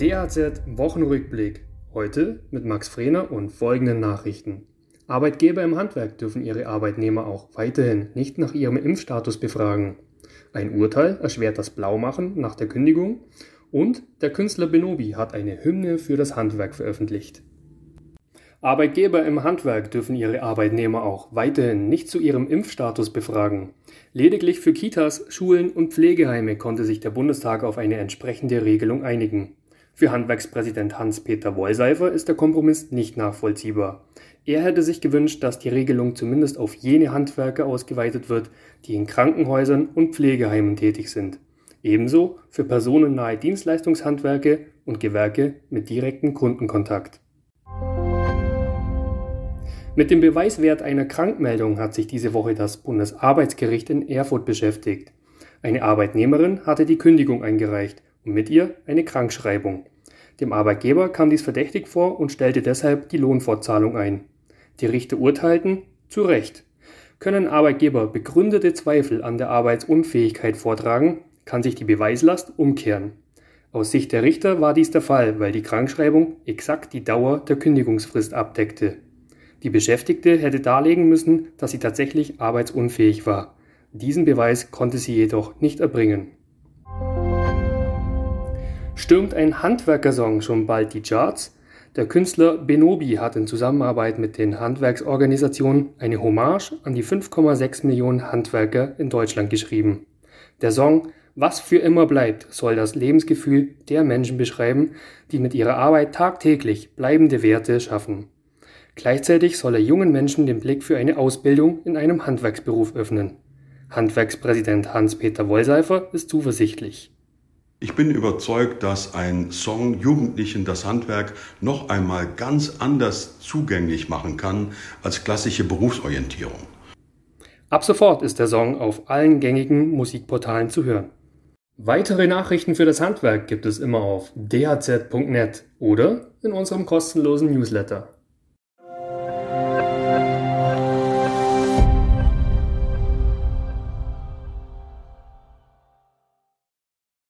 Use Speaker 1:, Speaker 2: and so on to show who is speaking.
Speaker 1: DAZ Wochenrückblick. Heute mit Max Frehner und folgenden Nachrichten. Arbeitgeber im Handwerk dürfen ihre Arbeitnehmer auch weiterhin nicht nach ihrem Impfstatus befragen. Ein Urteil erschwert das Blaumachen nach der Kündigung und der Künstler Benobi hat eine Hymne für das Handwerk veröffentlicht. Arbeitgeber im Handwerk dürfen ihre Arbeitnehmer auch weiterhin nicht zu ihrem Impfstatus befragen. Lediglich für Kitas, Schulen und Pflegeheime konnte sich der Bundestag auf eine entsprechende Regelung einigen. Für Handwerkspräsident Hans-Peter Wollseifer ist der Kompromiss nicht nachvollziehbar. Er hätte sich gewünscht, dass die Regelung zumindest auf jene Handwerker ausgeweitet wird, die in Krankenhäusern und Pflegeheimen tätig sind. Ebenso für personennahe Dienstleistungshandwerke und Gewerke mit direktem Kundenkontakt. Mit dem Beweiswert einer Krankmeldung hat sich diese Woche das Bundesarbeitsgericht in Erfurt beschäftigt. Eine Arbeitnehmerin hatte die Kündigung eingereicht und mit ihr eine Krankschreibung. Dem Arbeitgeber kam dies verdächtig vor und stellte deshalb die Lohnfortzahlung ein. Die Richter urteilten, zu Recht. Können Arbeitgeber begründete Zweifel an der Arbeitsunfähigkeit vortragen, kann sich die Beweislast umkehren. Aus Sicht der Richter war dies der Fall, weil die Krankschreibung exakt die Dauer der Kündigungsfrist abdeckte. Die Beschäftigte hätte darlegen müssen, dass sie tatsächlich arbeitsunfähig war. Diesen Beweis konnte sie jedoch nicht erbringen. Stürmt ein Handwerkersong schon bald die Charts? Der Künstler Benobi hat in Zusammenarbeit mit den Handwerksorganisationen eine Hommage an die 5,6 Millionen Handwerker in Deutschland geschrieben. Der Song Was für immer bleibt soll das Lebensgefühl der Menschen beschreiben, die mit ihrer Arbeit tagtäglich bleibende Werte schaffen. Gleichzeitig soll er jungen Menschen den Blick für eine Ausbildung in einem Handwerksberuf öffnen. Handwerkspräsident Hans-Peter Wollseifer ist zuversichtlich.
Speaker 2: Ich bin überzeugt, dass ein Song Jugendlichen das Handwerk noch einmal ganz anders zugänglich machen kann als klassische Berufsorientierung.
Speaker 1: Ab sofort ist der Song auf allen gängigen Musikportalen zu hören. Weitere Nachrichten für das Handwerk gibt es immer auf dhz.net oder in unserem kostenlosen Newsletter.